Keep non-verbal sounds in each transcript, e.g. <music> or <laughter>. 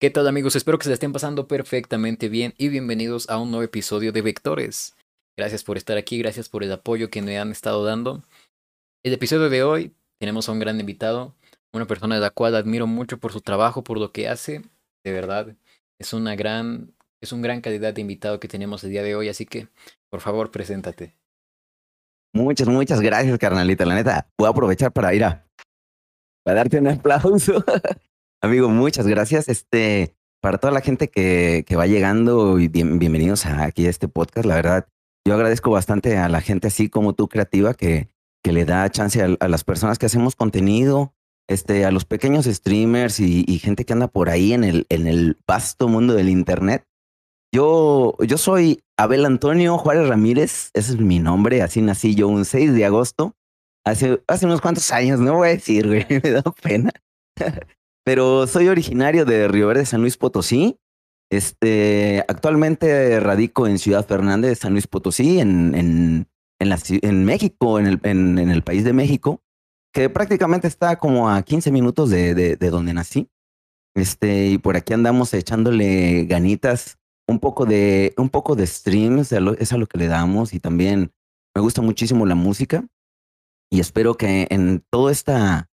¿Qué tal amigos? Espero que se estén pasando perfectamente bien y bienvenidos a un nuevo episodio de Vectores. Gracias por estar aquí, gracias por el apoyo que me han estado dando. El episodio de hoy tenemos a un gran invitado, una persona de la cual admiro mucho por su trabajo, por lo que hace. De verdad, es una gran, es un gran calidad de invitado que tenemos el día de hoy, así que por favor, preséntate. Muchas, muchas gracias, carnalita. La neta, voy a aprovechar para ir a, para darte un aplauso. <laughs> Amigo, muchas gracias. Este, para toda la gente que, que va llegando y bienvenidos aquí a este podcast, la verdad, yo agradezco bastante a la gente así como tú, creativa, que, que le da chance a, las personas que hacemos contenido, este, a los pequeños streamers y, y, gente que anda por ahí en el, en el vasto mundo del internet. Yo, yo soy Abel Antonio Juárez Ramírez, ese es mi nombre, así nací yo un 6 de agosto, hace, hace unos cuantos años, no voy a decir, güey, <laughs> me da pena. <laughs> pero soy originario de Río Verde, San Luis Potosí. Este, actualmente radico en Ciudad Fernández, San Luis Potosí, en, en, en, la, en México, en el, en, el país de México, que prácticamente está como a 15 minutos de, de, de donde nací. Este, y por aquí andamos echándole ganitas, un poco de, un poco de streams, es a lo que le damos, y también me gusta muchísimo la música. Y espero que en toda esta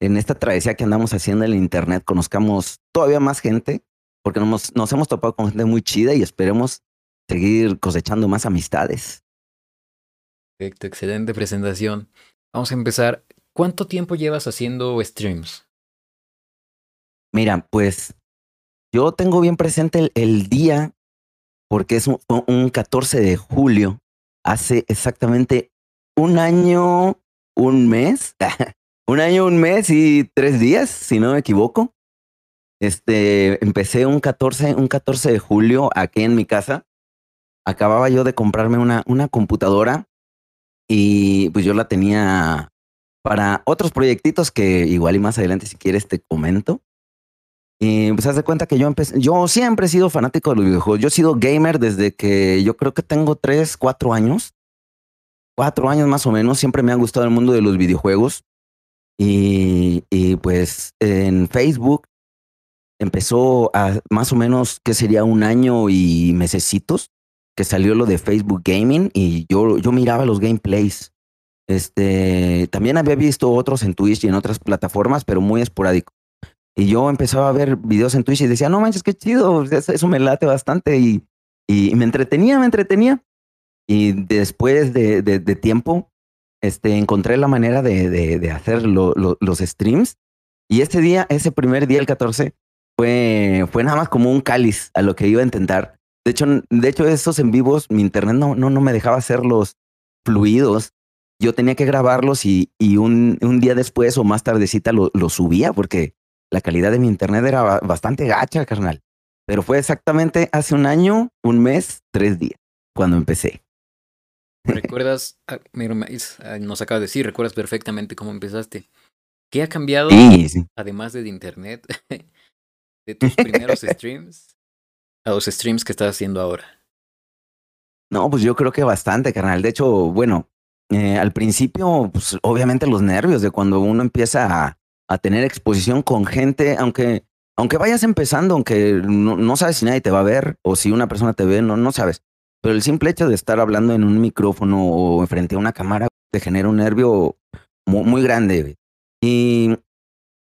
en esta travesía que andamos haciendo en el internet conozcamos todavía más gente, porque nos, nos hemos topado con gente muy chida y esperemos seguir cosechando más amistades. Perfecto, excelente presentación. Vamos a empezar. ¿Cuánto tiempo llevas haciendo streams? Mira, pues yo tengo bien presente el, día, porque es un, un 14 de julio, hace exactamente un año, un mes, <laughs> un año, un mes y tres días, si no me equivoco. Este, empecé un 14, un 14 de julio aquí en mi casa. Acababa yo de comprarme una, una computadora y pues yo la tenía para otros proyectitos que igual y más adelante si quieres te comento. Y pues haz de cuenta que yo empecé, yo siempre he sido fanático de los videojuegos. Yo he sido gamer desde que yo creo que tengo tres, cuatro años. Cuatro años más o menos. Siempre me ha gustado el mundo de los videojuegos. Y, y pues en Facebook empezó a más o menos, que sería un año y mesecitos, que salió lo de Facebook Gaming y yo, yo miraba los gameplays. Este, también había visto otros en Twitch y en otras plataformas, pero muy esporádico. Y yo empezaba a ver videos en Twitch y decía, no manches, qué chido, eso me late bastante y, y me entretenía, me entretenía. Y después de, de, de tiempo, este, encontré la manera de, de, hacer los streams. Y este día, ese primer día, el 14, fue, fue nada más como un cáliz a lo que iba a intentar. De hecho, de hecho, esos en vivos, mi internet no, no, no me dejaba hacerlos fluidos. Yo tenía que grabarlos y, y un, un día después o más tardecita lo, lo subía porque la calidad de mi internet era bastante gacha, carnal. Pero fue exactamente hace un año, un mes, tres días, cuando empecé. ¿Recuerdas? Ah, ah, nos acaba de decir, recuerdas perfectamente cómo empezaste. ¿Qué ha cambiado, además de internet, <laughs> de tus primeros streams a los streams que estás haciendo ahora? No, pues yo creo que bastante, carnal. De hecho, bueno, eh, al principio, pues obviamente los nervios de cuando uno empieza a, a tener exposición con gente, aunque, aunque vayas empezando, aunque no, no, sabes si nadie te va a ver o si una persona te ve, no, no sabes. Pero el simple hecho de estar hablando en un micrófono o frente a una cámara te genera un nervio muy, muy grande. Y,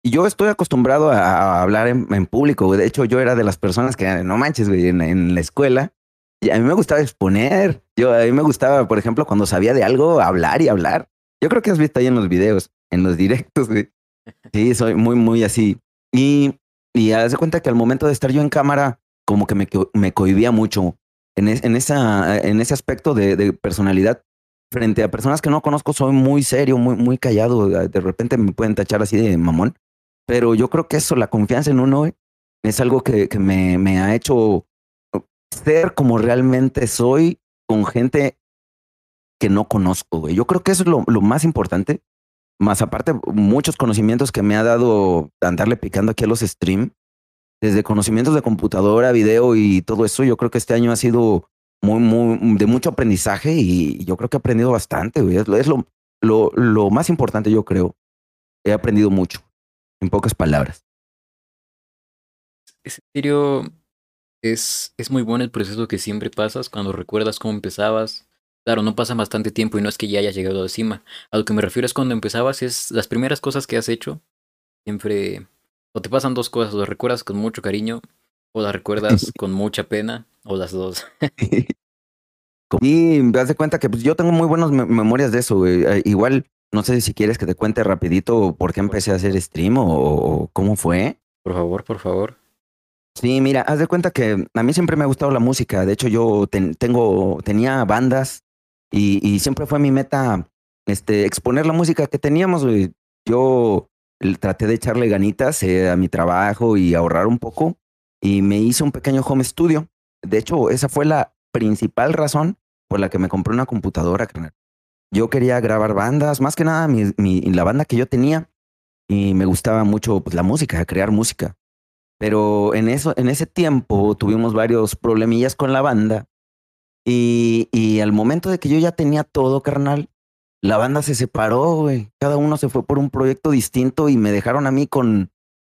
y, yo estoy acostumbrado a, hablar en, en, público. De hecho, yo era de las personas que, no manches, güey, en, en, la escuela. Y a mí me gustaba exponer. Yo, a mí me gustaba, por ejemplo, cuando sabía de algo, hablar y hablar. Yo creo que has visto ahí en los videos, en los directos, güey. <laughs> Sí, soy muy, muy así. Y, y haz de cuenta que al momento de estar yo en cámara, como que me, me cohibía mucho en, en, esa, en ese aspecto de, de, personalidad, frente a personas que no conozco, soy muy serio, muy, muy callado. De repente me pueden tachar así de mamón. Pero yo creo que eso, la confianza en uno, es algo que, que me, me ha hecho ser como realmente soy con gente que no conozco, güey. Yo creo que eso es lo, lo, más importante. Más aparte, muchos conocimientos que me ha dado andarle picando aquí a los stream desde conocimientos de computadora, video y todo eso, yo creo que este año ha sido muy, muy, de mucho aprendizaje y yo creo que he aprendido bastante, Es, lo, lo, lo más importante, yo creo. He aprendido mucho, en pocas palabras. es es muy bueno el proceso que siempre pasas cuando recuerdas cómo empezabas. Claro, no pasa bastante tiempo y no es que ya hayas llegado a la cima. A lo que me refiero es cuando empezabas, es las primeras cosas que has hecho. Siempre, o te pasan dos cosas, o las recuerdas con mucho cariño, o las recuerdas <laughs> con mucha pena, o las dos. <laughs> Y me das de cuenta que pues, yo tengo muy buenas memorias de eso. Eh, igual, no sé si quieres que te cuente rapidito por qué empecé a hacer stream o, cómo fue. Por favor, por favor. Sí, mira, haz de cuenta que a mí siempre me ha gustado la música. De hecho, yo tengo, tenía bandas y, siempre fue mi meta este, exponer la música que teníamos. Yo traté de echarle ganitas eh, a mi trabajo y ahorrar un poco y me hice un pequeño home studio. De hecho, esa fue la principal razón por la que me compré una computadora, Yo quería grabar bandas, más que nada mi, la banda que yo tenía, y me gustaba mucho pues, la música, crear música. Pero en, eso, en ese tiempo tuvimos varios problemillas con la banda. Y, y al momento de que yo ya tenía todo, carnal, la banda se separó, güey. Cada uno se fue por un proyecto distinto y me dejaron a mí con,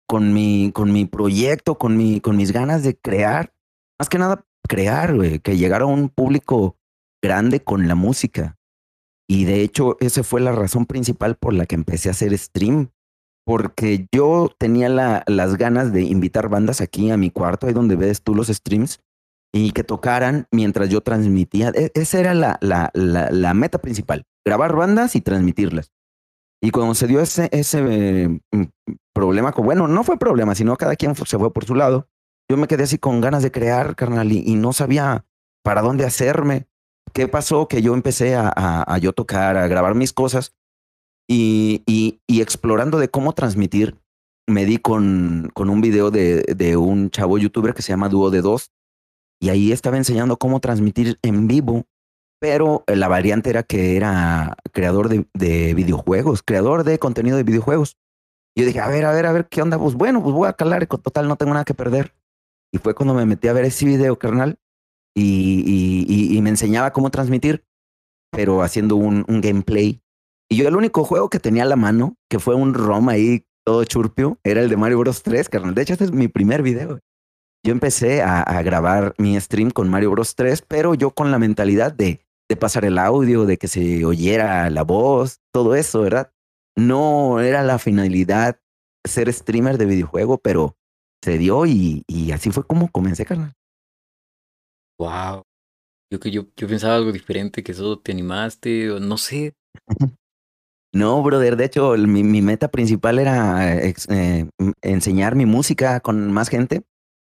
mi, proyecto, con, mi, con mis ganas de crear. Más que nada crear, güey, que llegara a un público grande con la música. Y de hecho, esa fue la razón principal por la que empecé a hacer stream. Porque yo tenía la, las ganas de invitar bandas aquí a mi cuarto, ahí donde ves tú los streams, y que tocaran mientras yo transmitía. E, esa era la, la, la, meta principal, grabar bandas y transmitirlas. Y cuando se dio ese, ese mm, problema, bueno, no fue problema, sino cada quien se fue por su lado, yo me quedé así con ganas de crear, carnal, y, no sabía para dónde hacerme. ¿Qué pasó? Que yo empecé a, a, yo tocar, a grabar mis cosas y, y, y, explorando de cómo transmitir, me di con, con un video de, de un chavo youtuber que se llama Dúo de Dos y ahí estaba enseñando cómo transmitir en vivo, pero la variante era que era creador de, de videojuegos, creador de contenido de videojuegos. Y yo dije, a ver, a ver, a ver, ¿qué onda? Pues bueno, pues voy a calar, total, no tengo nada que perder. Y fue cuando me metí a ver ese video, carnal, y, y, me enseñaba cómo transmitir, pero haciendo un, un, gameplay. Y yo el único juego que tenía a la mano, que fue un ROM ahí todo churpio, era el de Mario Bros 3, carnal. De hecho, este es mi primer video. Yo empecé a, a grabar mi stream con Mario Bros 3, pero yo con la mentalidad de, de pasar el audio, de que se oyera la voz, todo eso, ¿verdad? No era la finalidad ser streamer de videojuego, pero se dio y, y así fue como comencé, carnal. Wow. Yo que yo, yo pensaba algo diferente, que solo te animaste, o no sé. <laughs> No, brother, de hecho, mi, mi meta principal era eh, enseñar mi música con más gente.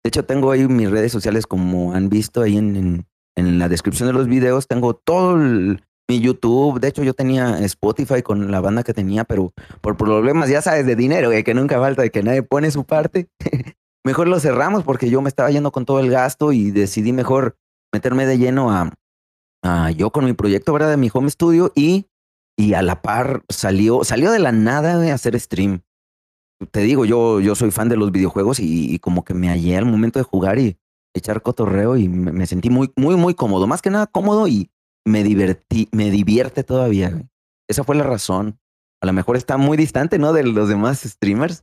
De hecho, tengo ahí mis redes sociales, como han visto ahí en, en, la descripción de los videos, tengo todo mi YouTube. De hecho, yo tenía Spotify con la banda que tenía, pero por problemas, ya sabes, de dinero, que nunca falta, de que nadie pone su parte, <laughs> mejor lo cerramos porque yo me estaba yendo con todo el gasto y decidí mejor meterme de lleno a, a yo con mi proyecto, ¿verdad? De mi home studio y, y a la par salió, salió de la nada de hacer stream. Te digo, yo, yo soy fan de los videojuegos y, como que me hallé al momento de jugar y echar cotorreo y me, sentí muy, muy, muy cómodo. Más que nada cómodo y me divertí, me divierte todavía. Esa fue la razón. A lo mejor está muy distante, ¿no? De los demás streamers.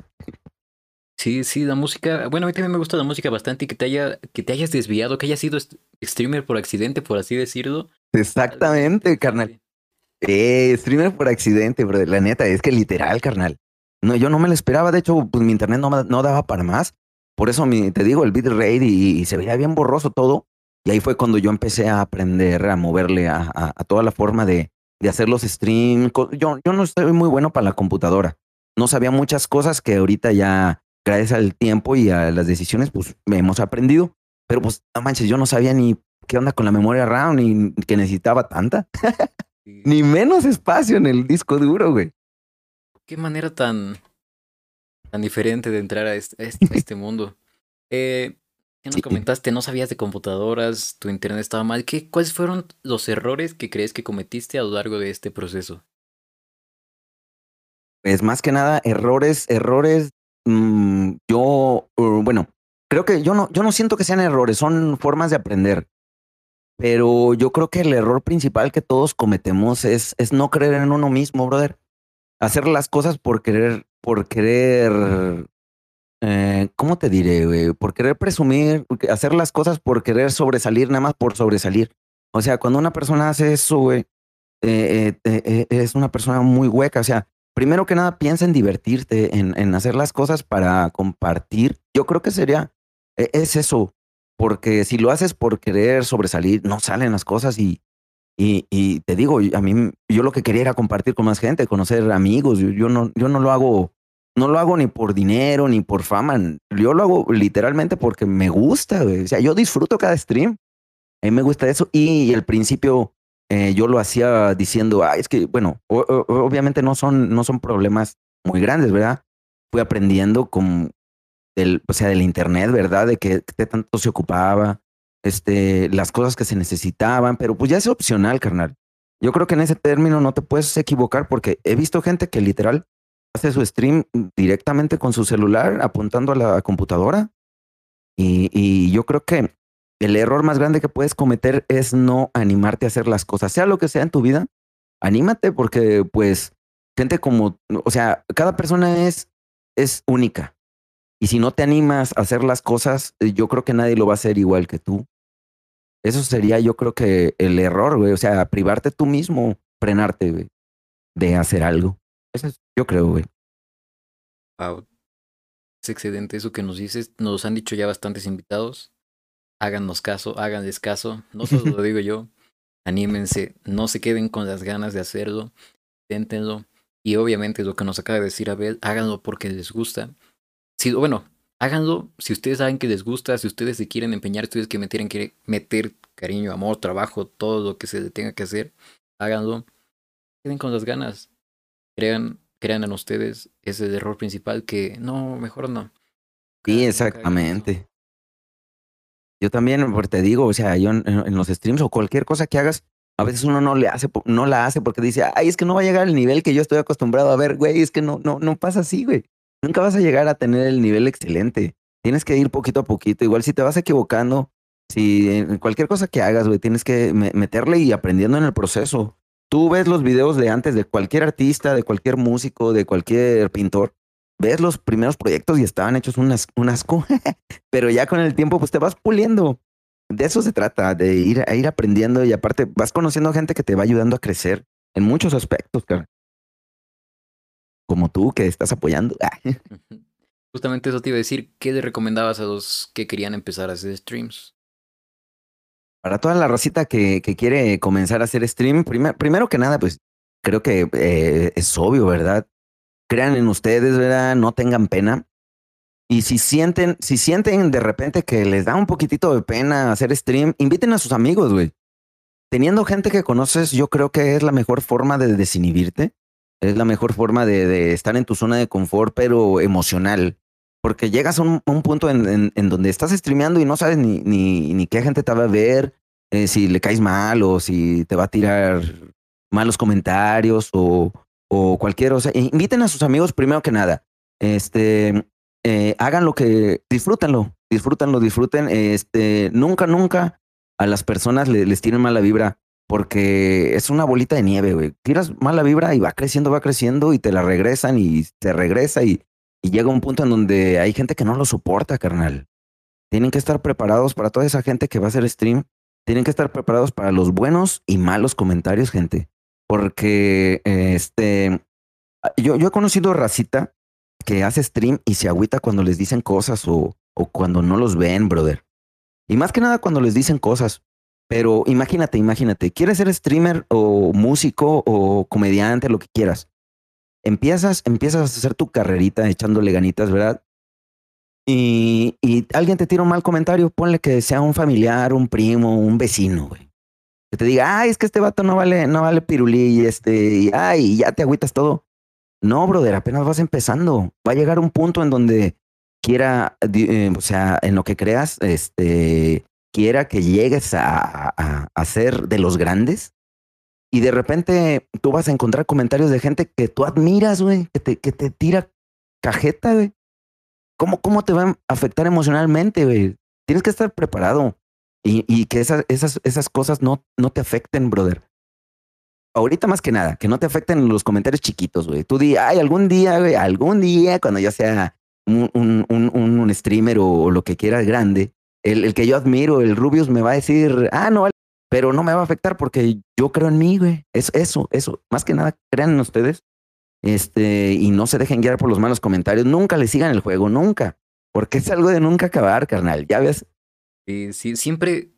Sí, sí, la música. Bueno, a mí también me gusta la música bastante y que te haya, que te hayas desviado, que hayas sido streamer por accidente, por así decirlo. Exactamente, carnal. Eh, streamer por accidente, bro. La neta, es que literal, carnal. No, yo no me lo esperaba. De hecho, pues mi internet no, no daba para más. Por eso mi, te digo, el bitrate y, y se veía bien borroso todo. Y ahí fue cuando yo empecé a aprender a moverle a, a, toda la forma de, de hacer los streams. Yo, yo no estoy muy bueno para la computadora. No sabía muchas cosas que ahorita ya gracias al tiempo y a las decisiones, pues hemos aprendido. Pero pues, no manches, yo no sabía ni qué onda con la memoria RAM, ni que necesitaba tanta. <laughs> ni menos espacio en el disco duro, güey. Qué manera tan, tan diferente de entrar a este, este mundo. Eh, ¿Qué nos comentaste? No sabías de computadoras, tu internet estaba mal. ¿Qué, ¿Cuáles fueron los errores que crees que cometiste a lo largo de este proceso? Pues más que nada, errores, errores Mm, yo, uh, bueno, creo que yo no, yo no siento que sean errores, son formas de aprender. Pero yo creo que el error principal que todos cometemos es, es no creer en uno mismo, brother. Hacer las cosas por querer, por querer eh, ¿cómo te diré, güey? Por querer presumir, hacer las cosas por querer sobresalir, nada más por sobresalir. O sea, cuando una persona hace eso, güey, eh, eh, es una persona muy hueca. O sea, primero que nada, piensa en divertirte, en, hacer las cosas para compartir. Yo creo que sería, e, es eso, porque si lo haces por querer sobresalir, no salen las cosas y, y, y, te digo, a mí, yo lo que quería era compartir con más gente, conocer amigos. Yo, yo, no, yo no lo hago, no lo hago ni por dinero, ni por fama. Yo lo hago literalmente porque me gusta. O sea, yo disfruto cada stream. A mí me gusta eso. Y, al principio eh, yo lo hacía diciendo, ah, es que, bueno, obviamente no son, no son problemas muy grandes, ¿verdad? Fui aprendiendo con, del, o sea, del internet, ¿verdad? De que, que tanto se ocupaba este, las cosas que se necesitaban, pero pues ya es opcional, carnal. Yo creo que en ese término no te puedes equivocar porque he visto gente que literal hace su stream directamente con su celular apuntando a la computadora y, y yo creo que el error más grande que puedes cometer es no animarte a hacer las cosas, sea lo que sea en tu vida, anímate porque pues gente como, o sea, cada persona es, es única. Y si no te animas a hacer las cosas, yo creo que nadie lo va a hacer igual que tú. Eso sería, yo creo que el error, güey. O sea, privarte tú mismo, frenarte, güey, de hacer algo. Eso es, yo creo, güey. Wow. Es excelente eso que nos dices. Nos han dicho ya bastantes invitados. Háganos caso, háganles caso. <laughs> No solo lo digo yo. Anímense, no se queden con las ganas de hacerlo. Inténtenlo. Y obviamente lo que nos acaba de decir Abel, háganlo porque les gusta. Si, bueno, háganlo si ustedes saben que les gusta, si ustedes se quieren empeñar, ustedes que metieran que meter cariño, amor, trabajo, todo lo que se tenga que hacer, háganlo. Queden con las ganas. Crean, crean en ustedes. Ese es el error principal que no, mejor no. Sí, exactamente. Yo también, porque te digo, o sea, yo en, los streams o cualquier cosa que hagas, a veces uno no le hace, no la hace porque dice, ay, es que no va a llegar al nivel que yo estoy acostumbrado a ver, güey, es que no, no, no pasa así, güey nunca vas a llegar a tener el nivel excelente. Tienes que ir poquito a poquito. Igual si te vas equivocando, si en cualquier cosa que hagas, güey, tienes que meterle y aprendiendo en el proceso. Tú ves los videos de antes de cualquier artista, de cualquier músico, de cualquier pintor. Ves los primeros proyectos y estaban hechos un, asco, <laughs> pero ya con el tiempo pues te vas puliendo. De eso se trata, de ir, ir aprendiendo y aparte vas conociendo gente que te va ayudando a crecer en muchos aspectos, cara como tú que estás apoyando. Justamente eso te iba a decir, ¿qué le recomendabas a los que querían empezar a hacer streams? Para toda la racita que, que quiere comenzar a hacer stream, primero que nada, pues creo que eh, es obvio, ¿verdad? Crean en ustedes, ¿verdad? No tengan pena. Y si sienten, si sienten de repente que les da un poquitito de pena hacer stream, inviten a sus amigos, güey. Teniendo gente que conoces, yo creo que es la mejor forma de desinhibirte es la mejor forma de, estar en tu zona de confort, pero emocional. Porque llegas a un, punto en, donde estás streameando y no sabes ni, ni, qué gente te va a ver, eh, si le caes mal o si te va a tirar malos comentarios o, o cualquier. O sea, inviten a sus amigos primero que nada. Este, eh, hagan lo que, disfrútenlo, disfrútenlo, disfruten. Este, nunca, nunca a las personas les tienen mala vibra porque es una bolita de nieve, güey. Tiras mala vibra y va creciendo, va creciendo y te la regresan y te regresa y, llega un punto en donde hay gente que no lo soporta, carnal. Tienen que estar preparados para toda esa gente que va a hacer stream. Tienen que estar preparados para los buenos y malos comentarios, gente. Porque este, yo, yo he conocido racita que hace stream y se agüita cuando les dicen cosas o, o cuando no los ven, brother. Y más que nada cuando les dicen cosas. Pero imagínate, imagínate, quieres ser streamer o músico o comediante, lo que quieras. Empiezas, empiezas a hacer tu carrerita echándole ganitas, ¿verdad? Y, alguien te tira un mal comentario, ponle que sea un familiar, un primo, un vecino, güey. Que te diga, ay, es que este vato no vale, no vale pirulí, y este, y ay, ya te agüitas todo. No, brother, apenas vas empezando. Va a llegar un punto en donde quiera, eh, o sea, en lo que creas, este, quiera que llegues a, a, ser de los grandes y de repente tú vas a encontrar comentarios de gente que tú admiras, güey, que te, que te tira cajeta, güey. ¿Cómo, ¿Cómo te va a afectar emocionalmente, güey? Tienes que estar preparado y, y que esas, esas, esas cosas no, no te afecten, brother. Ahorita más que nada, que no te afecten los comentarios chiquitos, güey. Tú di, ay, algún día, güey, algún día, cuando ya sea un, un, un, streamer o, lo que quiera grande, el, el, que yo admiro, el Rubius, me va a decir, ah, no, pero no me va a afectar porque yo creo en mí, güey. Es eso, eso. Más que nada, crean en ustedes. Este, y no se dejen guiar por los malos comentarios. Nunca le sigan el juego, nunca. Porque es algo de nunca acabar, carnal. Ya ves. Sí, sí, siempre,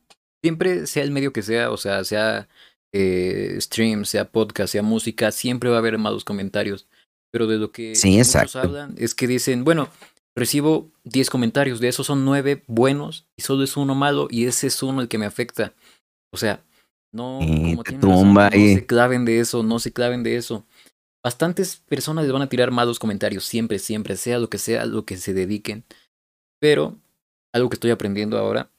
siempre sea el medio que sea, o sea, sea eh, stream, sea podcast, sea música, siempre va a haber malos comentarios. Pero de lo que sí, muchos hablan es que dicen, bueno, recibo 10 comentarios, de esos son 9 buenos y solo es uno malo y ese es uno el que me afecta. O sea, no, como no se claven de eso, no se claven de eso. Bastantes personas les van a tirar malos comentarios, siempre, siempre, sea lo que sea, lo que se dediquen. Pero algo que estoy aprendiendo ahora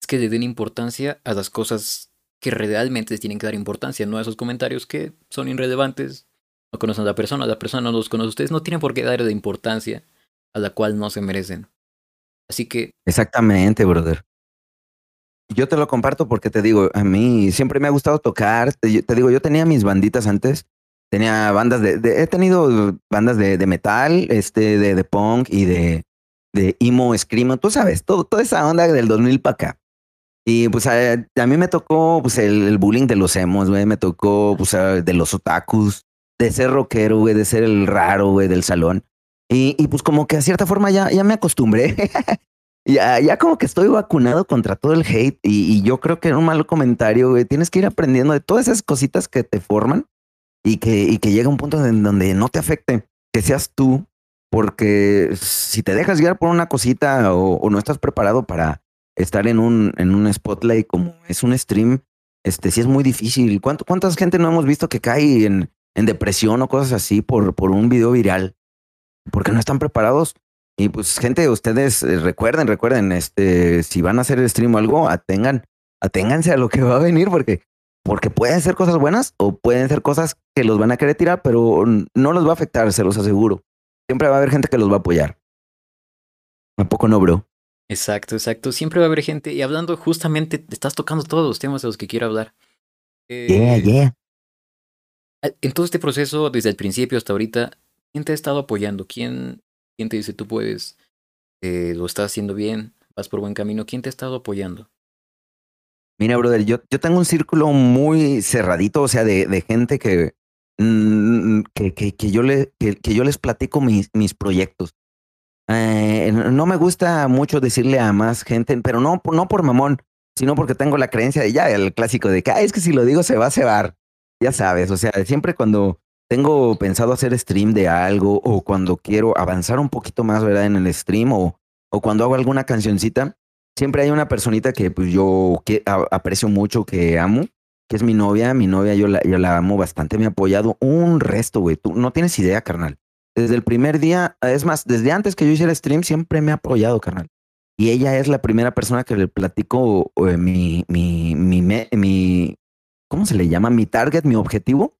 es que le den importancia a las cosas que realmente les tienen que dar importancia, no a esos comentarios que son irrelevantes, no conocen a la persona, la persona no los conoce. Ustedes no tienen por qué darle importancia a la cual no se merecen. Así que. Exactamente, brother. Yo te lo comparto porque te digo, a mí siempre me ha gustado tocar. Te, digo, yo tenía mis banditas antes. Tenía bandas de, he tenido bandas de, de, metal, este, de, de punk y de, de emo, screamo, tú sabes, todo, toda esa onda del 2000 para acá. Y pues a, a, mí me tocó pues el, bullying de los emos, güey, me tocó pues de los otakus, de ser rockero, güey, de ser el raro, güey, del salón. Y, y, pues como que a cierta forma ya, ya me acostumbré. <laughs> ya, ya como que estoy vacunado contra todo el hate. Y, yo creo que en un mal comentario, tienes que ir aprendiendo de todas esas cositas que te forman y que, y que llega un punto en donde no te afecte, que seas tú. Porque si te dejas guiar por una cosita o, o no estás preparado para estar en un, en un spotlight como es un stream, este sí es muy difícil. ¿Cuánto, ¿Cuántas gente no hemos visto que cae en, en depresión o cosas así por, por un video viral, porque no están preparados. Y pues, gente, ustedes eh, recuerden, recuerden, este, si van a hacer el stream o algo, atengan, aténganse a lo que va a venir, porque, porque pueden ser cosas buenas o pueden ser cosas que los van a querer tirar, pero no los va a afectar, se los aseguro. Siempre va a haber gente que los va a apoyar. ¿A poco no, bro? Exacto, exacto. Siempre va a haber gente. Y hablando justamente, estás tocando todos los temas de los que quiero hablar. yeah, yeah. Ah, en todo este proceso, desde el principio hasta ahorita, ¿quién te ha estado apoyando? ¿Quién, quién te dice tú puedes, eh, lo estás haciendo bien, vas por buen camino? ¿Quién te ha estado apoyando? Mira, brother, yo, yo tengo un círculo muy cerradito, o sea, de, de gente que, mm, que, que, yo le, que, que, yo les platico mis, mis proyectos. Eh, no me gusta mucho decirle a más gente, pero no, no por mamón, sino porque tengo la creencia de ya, el clásico de que es que si lo digo se va a cebar ya sabes, o sea, siempre cuando tengo pensado hacer stream de algo o cuando quiero avanzar un poquito más, ¿verdad? En el stream o, o cuando hago alguna cancioncita, siempre hay una personita que pues yo que, aprecio mucho, que amo, que es mi novia. Mi novia yo la, yo la amo bastante, me ha apoyado un resto, güey. Tú no tienes idea, carnal. Desde el primer día, es más, desde antes que yo hiciera stream, siempre me ha apoyado, carnal. Y ella es la primera persona que le platico eh, mi, mi, mi, mi, ¿cómo se le llama? Mi target, mi objetivo.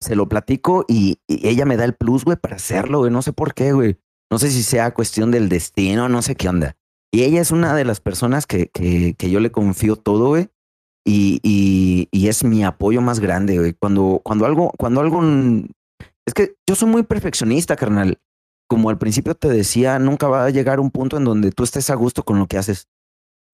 Se lo platico y, ella me da el plus, güey, para hacerlo, güey. No sé por qué, güey. No sé si sea cuestión del destino, no sé qué onda. Y ella es una de las personas que, que, que yo le confío todo, güey. Y, y, y, es mi apoyo más grande, güey. Cuando, cuando algo, cuando algo. Es que yo soy muy perfeccionista, carnal. Como al principio te decía, nunca va a llegar un punto en donde tú estés a gusto con lo que haces.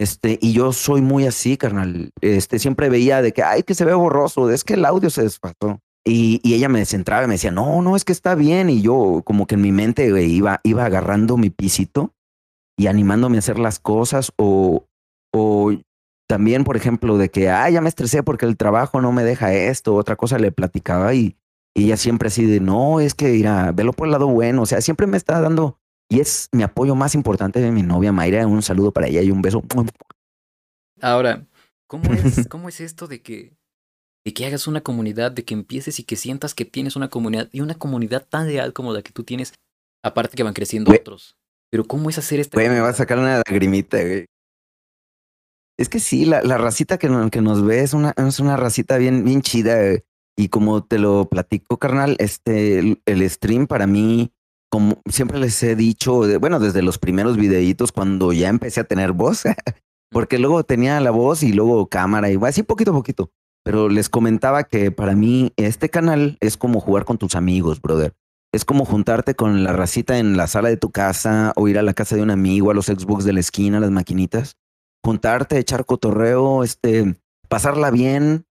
Este, y yo soy muy así, carnal. Este, siempre veía de que, ay, que se ve borroso, es que el audio se desfasó. Y, y, ella me descentraba y me decía, no, no, es que está bien. Y yo, como que en mi mente, iba, iba agarrando mi pisito y animándome a hacer las cosas. O, o también, por ejemplo, de que, ay, ya me estresé porque el trabajo no me deja esto. Otra cosa le platicaba y, y ella siempre así de, no, es que, mira, velo por el lado bueno. O sea, siempre me está dando y es mi apoyo más importante de mi novia Mayra. Un saludo para ella y un beso. Ahora, ¿cómo es, <laughs> cómo es esto de que, de que hagas una comunidad, de que empieces y que sientas que tienes una comunidad y una comunidad tan real como la que tú tienes, aparte que van creciendo otros? Pero ¿cómo es hacer esto? Güey, me va a sacar una lagrimita, güey. Es que sí, la, la racita que, que, nos ve es una, es una racita bien, bien chida. Y como te lo platico, carnal, este, el, el stream para mí como siempre les he dicho, bueno, desde los primeros videitos cuando ya empecé a tener voz, <laughs> porque luego tenía la voz y luego cámara y así poquito a poquito. Pero les comentaba que para mí este canal es como jugar con tus amigos, brother. es como juntarte con la racita en la sala de tu casa o ir a la casa de un amigo, a los Xbox de la esquina, a las maquinitas. Juntarte, echar cotorreo, este, pasarla bien,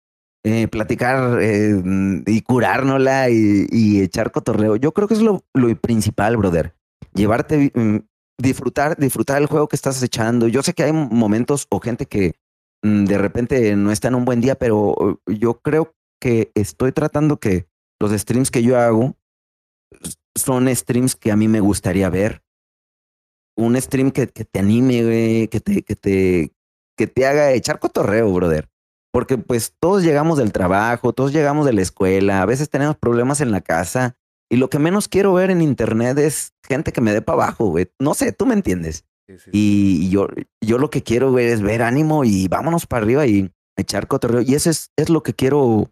eh, platicar eh, y curárnosla y, y, echar cotorreo. Yo creo que es lo, lo principal, brother. Llevarte, mm, disfrutar, disfrutar el juego que estás echando. Yo sé que hay momentos o gente que mm, de repente no está en un buen día, pero yo creo que estoy tratando que los streams que yo hago son streams que a mí me gustaría ver. Un stream que, que te anime, que te, que te, que te haga echar cotorreo, brother. Porque pues todos llegamos del trabajo, todos llegamos de la escuela, a veces tenemos problemas en la casa y lo que menos quiero ver en internet es gente que me dé para abajo, güey. No sé, tú me entiendes. Y yo, yo lo que quiero ver es ver ánimo y vámonos para arriba y echar cotorreo. Y eso es, es lo que quiero,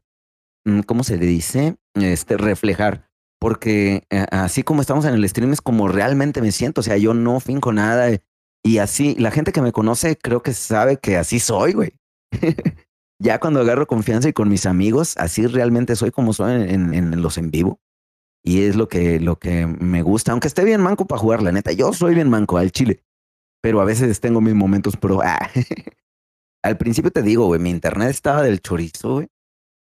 mm, ¿cómo se dice? Este, reflejar. Porque eh, así como estamos en el stream es como realmente me siento. O sea, yo no finco nada. Y así, la gente que me conoce creo que sabe que así soy, güey. <laughs> ya cuando agarro confianza y con mis amigos, así realmente soy como soy en, en, los en vivo. Y es lo que, lo que me gusta, aunque esté bien manco para jugar, la neta. Yo soy bien manco al chile, pero a veces tengo mis momentos pro. <laughs> Ah. al principio te digo, güey, mi internet estaba del chorizo, güey.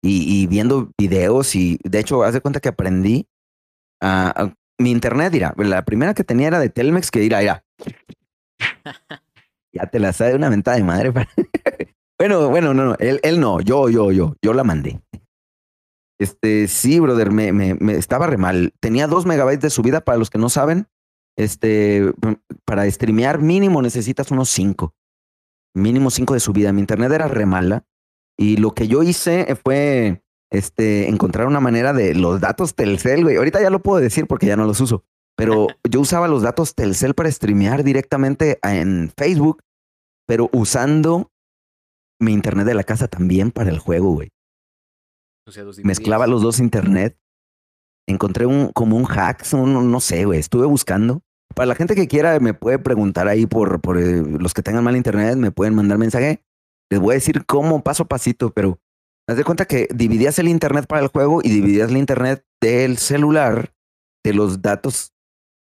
Y, y, viendo videos y de hecho, haz de cuenta que aprendí a, mi internet, mira, la primera que tenía era de Telmex, que dirá, ya. <laughs> ya te la sabe una mentada de madre. <laughs> Bueno, bueno, no, no, él, él no, yo, yo, yo, yo la mandé. Este, sí, brother, me, me, me estaba re mal. Tenía dos megabytes de subida para los que no saben. Este, para streamear mínimo necesitas unos cinco. Mínimo cinco de subida. Mi internet era re mala. Y lo que yo hice fue este, encontrar una manera de los datos Telcel, güey. Ahorita ya lo puedo decir porque ya no los uso. Pero <laughs> yo usaba los datos Telcel para streamear directamente en Facebook, pero usando mi internet de la casa también para el juego, güey. O sea, Mezclaba los dos internet. Encontré un, como un hack, no sé, güey. Estuve buscando. Para la gente que quiera, me puede preguntar ahí por, por eh, los que tengan mal internet, me pueden mandar mensaje. Les voy a decir cómo paso a pasito, pero haz de cuenta que dividías el internet para el juego y dividías el internet del celular, de los datos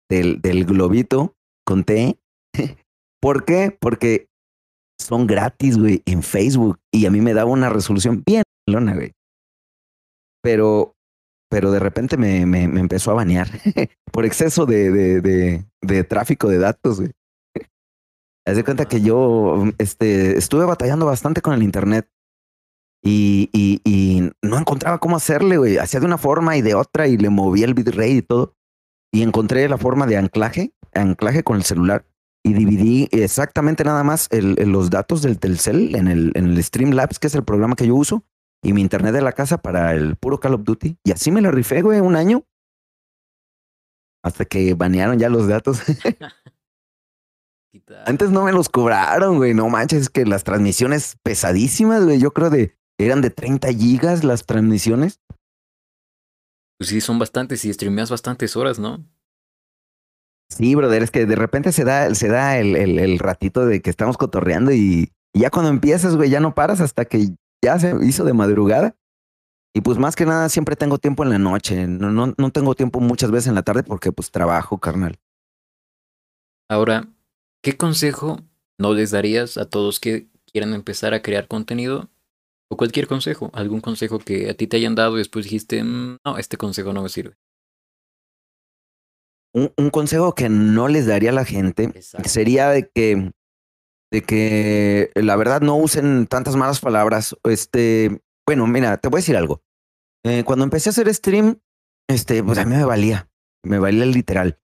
del, del globito con T. <laughs> ¿Por qué? Porque son gratis, güey, en Facebook. Y a mí me daba una resolución bien lona, güey. Pero, pero de repente me, me, me empezó a banear <laughs> por exceso de, de, de, de, tráfico de datos, güey. Haz de cuenta que yo este, estuve batallando bastante con el internet y, y, y no encontraba cómo hacerle, güey. Hacía de una forma y de otra y le movía el bitrate y todo. Y encontré la forma de anclaje, anclaje con el celular y dividí exactamente nada más el, los datos del Telcel en el, en el Streamlabs, que es el programa que yo uso, y mi internet de la casa para el puro Call of Duty. Y así me lo rifé, güey, un año. Hasta que banearon ya los datos. <laughs> Antes no me los cobraron, güey. No manches, es que las transmisiones pesadísimas, güey. Yo creo de eran de 30 gigas las transmisiones. Pues sí, son bastantes y streameas bastantes horas, ¿no? Sí, brother, es que de repente se da, se da el, el, el ratito de que estamos cotorreando y, ya cuando empiezas, güey, ya no paras hasta que ya se hizo de madrugada. Y pues más que nada siempre tengo tiempo en la noche. No, no, no tengo tiempo muchas veces en la tarde porque pues trabajo, carnal. Ahora, ¿qué consejo no les darías a todos que quieran empezar a crear contenido? O cualquier consejo, algún consejo que a ti te hayan dado y después dijiste, mm, no, este consejo no me sirve un, consejo que no les daría a la gente sería de que, de que la verdad no usen tantas malas palabras. Este, bueno, mira, te voy a decir algo. Eh, cuando empecé a hacer stream, este, pues a mí me valía, me valía literal.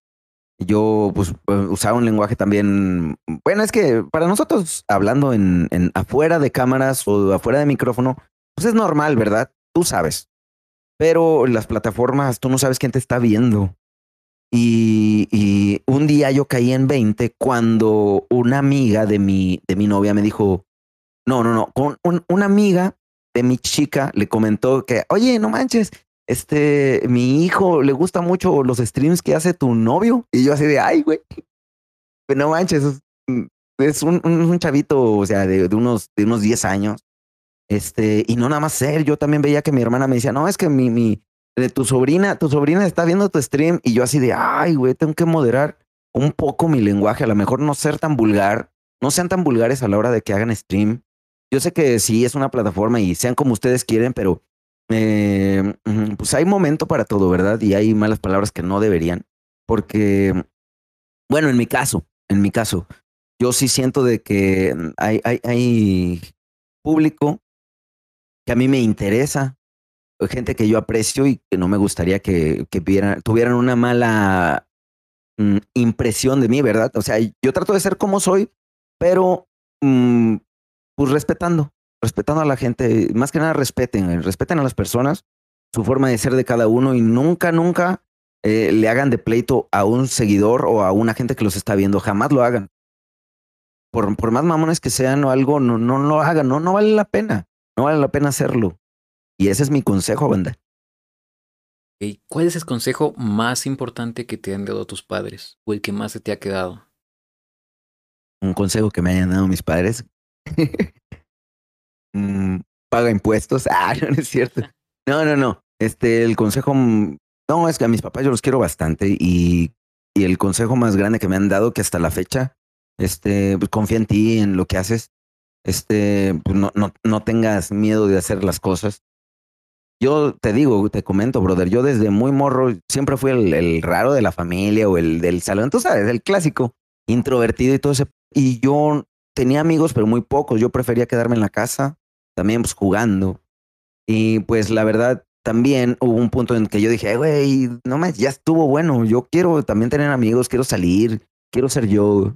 Yo pues eh, usaba un lenguaje también, bueno, es que para nosotros hablando en, en afuera de cámaras o afuera de micrófono, pues es normal, ¿verdad? Tú sabes. Pero las plataformas, tú no sabes quién te está viendo. Y, un día yo caí en 20 cuando una amiga de mi, de mi novia me dijo, no, no, no, con una amiga de mi chica le comentó que, oye, no manches, este, mi hijo le gusta mucho los streams que hace tu novio. Y yo así de, ay, güey, pues no manches, es un, un, chavito, o sea, de, de, unos, de unos 10 años. Este, y no nada más ser, yo también veía que mi hermana me decía, no, es que mi, mi, de tu sobrina, tu sobrina está viendo tu stream y yo así de, ay, güey, tengo que moderar un poco mi lenguaje, a lo mejor no ser tan vulgar, no sean tan vulgares a la hora de que hagan stream. Yo sé que sí es una plataforma y sean como ustedes quieren, pero eh, pues hay momento para todo, ¿verdad? Y hay malas palabras que no deberían, porque, bueno, en mi caso, en mi caso, yo sí siento de que hay, hay, hay público que a mí me interesa, gente que yo aprecio y que no me gustaría que, que tuvieran una mala mm, impresión de mí, ¿verdad? O sea, yo trato de ser como soy, pero mm, pues respetando, respetando a la gente, más que nada respeten, respeten a las personas, su forma de ser de cada uno y nunca, nunca eh, le hagan de pleito a un seguidor o a una gente que los está viendo, jamás lo hagan. Por, por más mamones que sean o algo, no, no lo hagan, no, no vale la pena, no vale la pena hacerlo. Y ese es mi consejo, banda. ¿Cuál es el consejo más importante que te han dado tus padres o el que más se te ha quedado? Un consejo que me hayan dado mis padres. <laughs> Mm, paga impuestos. <laughs> Ah, no, es cierto. No, no, no. Este, el consejo, no, es que a mis papás yo los quiero bastante y, y el consejo más grande que me han dado que hasta la fecha, este, pues confía en ti, en lo que haces. Este, pues no, no, no tengas miedo de hacer las cosas yo te digo, te comento, brother, yo desde muy morro siempre fui el, raro de la familia o el del salón, tú sabes, el clásico, introvertido y todo ese. Y yo tenía amigos, pero muy pocos. Yo prefería quedarme en la casa, también pues jugando. Y pues la verdad, también hubo un punto en que yo dije, güey, no me, ya estuvo bueno. Yo quiero también tener amigos, quiero salir, quiero ser yo.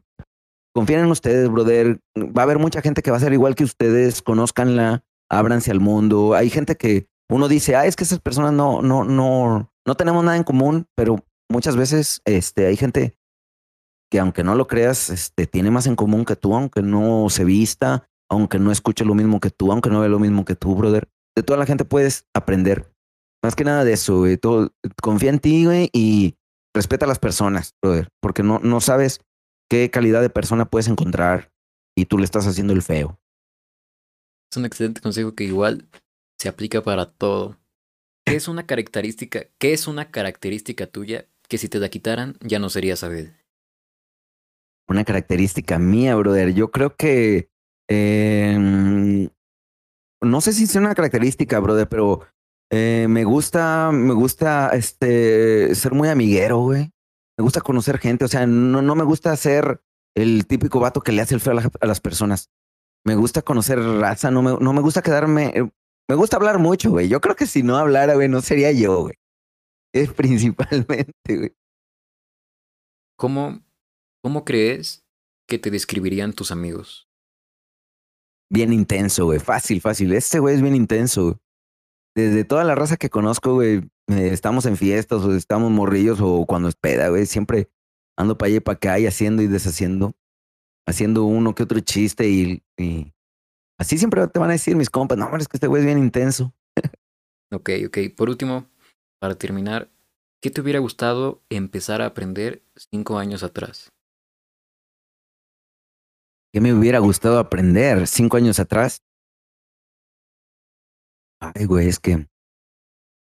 Confíen en ustedes, brother. Va a haber mucha gente que va a ser igual que ustedes, conózcanla, ábranse al mundo. Hay gente que uno dice, ah, es que esas personas no, no, no, no tenemos nada en común, pero muchas veces este, hay gente que aunque no lo creas, este, tiene más en común que tú, aunque no se vista, aunque no escuche lo mismo que tú, aunque no ve lo mismo que tú, brother. De toda la gente puedes aprender. Más que nada de eso, güey. Todo, confía en ti, güey, y respeta a las personas, brother, porque no, no sabes qué calidad de persona puedes encontrar y tú le estás haciendo el feo. Es un excelente consejo que igual se aplica para todo. ¿Qué es una característica, qué es una característica tuya que si te la quitaran ya no serías Abel? Una característica mía, brother. Yo creo que em, no sé si es una característica, brother, pero eh, me gusta, me gusta este ser muy amiguero, güey. Me gusta conocer gente. O sea, no, no me gusta ser el típico vato que le hace el feo a, las personas. Me gusta conocer raza, no me, no me gusta quedarme. Me gusta hablar mucho, güey. Yo creo que si no hablara, güey, no sería yo, güey. Es <laughs> principalmente, güey. ¿Cómo, ¿Cómo crees que te describirían tus amigos? Bien intenso, güey. Fácil, fácil. Este güey es bien intenso. Desde toda la raza que conozco, güey, estamos en fiestas o estamos morrillos o cuando es peda, güey, siempre ando para allá y para acá y haciendo y deshaciendo, haciendo uno que otro chiste y, y Así siempre te van a decir mis compas, no, es que este güey es bien intenso. ok, ok. Por último, para terminar, ¿qué te hubiera gustado empezar a aprender cinco años atrás? ¿Qué me hubiera gustado aprender cinco años atrás? Ay, güey, es que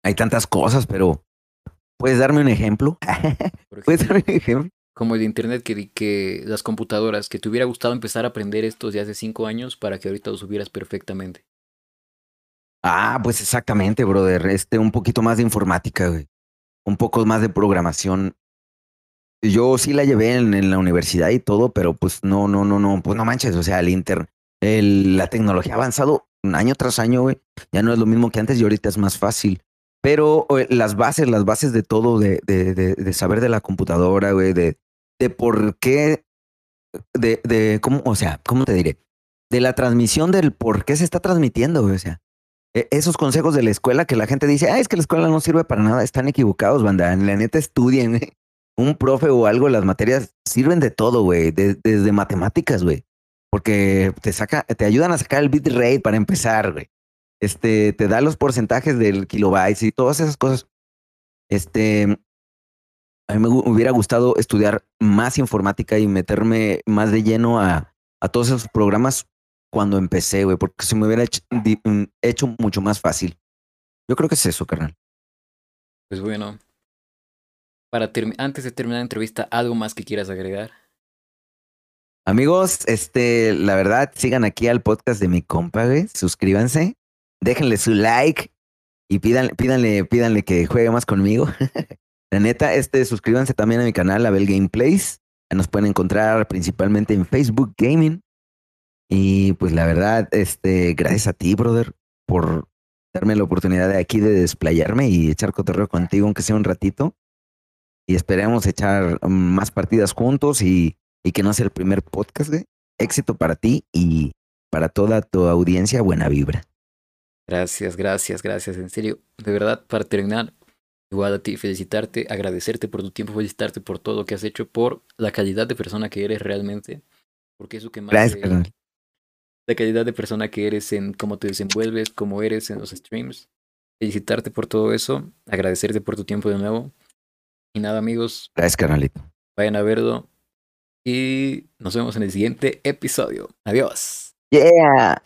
hay tantas cosas, pero ¿puedes darme un ejemplo? <laughs> ¿Puedes darme un ejemplo? Como el de internet, que, que las computadoras, que te hubiera gustado empezar a aprender estos de hace cinco años para que ahorita lo subieras perfectamente. Ah, pues exactamente, brother. Este, un poquito más de informática, güey. Un poco más de programación. Yo sí la llevé en, la universidad y todo, pero pues no, no, no, no, pues no manches. O sea, el inter, el, la tecnología ha avanzado año tras año, güey. Ya no es lo mismo que antes y ahorita es más fácil. Pero las bases, las bases de todo, de, de, de, de saber de la computadora, güey, de, de por qué, de, de cómo, o sea, ¿cómo te diré? De la transmisión del por qué se está transmitiendo, o sea, e, esos consejos de la escuela que la gente dice, ah, es que la escuela no sirve para nada, están equivocados, banda, la neta estudien, un profe o algo, las materias sirven de todo, güey, desde matemáticas, güey, porque te saca, te ayudan a sacar el bit rate para empezar, güey. Este, te da los porcentajes del kilobytes y todas esas cosas. Este, a mí me hubiera gustado estudiar más informática y meterme más de lleno a, a todos esos programas cuando empecé, güey, porque se me hubiera hecho, mm, hecho, mucho más fácil. Yo creo que es eso, carnal. Pues bueno, para antes de terminar la entrevista, ¿algo más que quieras agregar? Amigos, este, la verdad, sigan aquí al podcast de mi compa, Suscríbanse, déjenle su like y pídanle, pídanle, pídanle que juegue más conmigo. <laughs> la neta, este, suscríbanse también a mi canal, Abel Gameplays. Nos pueden encontrar principalmente en Facebook Gaming. Y pues la verdad, este, gracias a ti, brother, por darme la oportunidad de aquí de desplayarme y echar cotorreo contigo, aunque sea un ratito. Y esperemos echar más partidas juntos y y que no sea el primer podcast, de Éxito para ti y para toda tu audiencia, buena vibra. Gracias, gracias, gracias. En serio, de verdad, para terminar, igual a ti, felicitarte, agradecerte por tu tiempo, felicitarte por todo lo que has hecho, por la calidad de persona que eres realmente. Porque eso que más. Gracias, La calidad de persona que eres en cómo te desenvuelves, cómo eres en los streams. Felicitarte por todo eso, agradecerte por tu tiempo de nuevo. Y nada, amigos. Gracias, carnalito. Vayan a verlo. Y nos vemos en el siguiente episodio. Adiós. Yeah.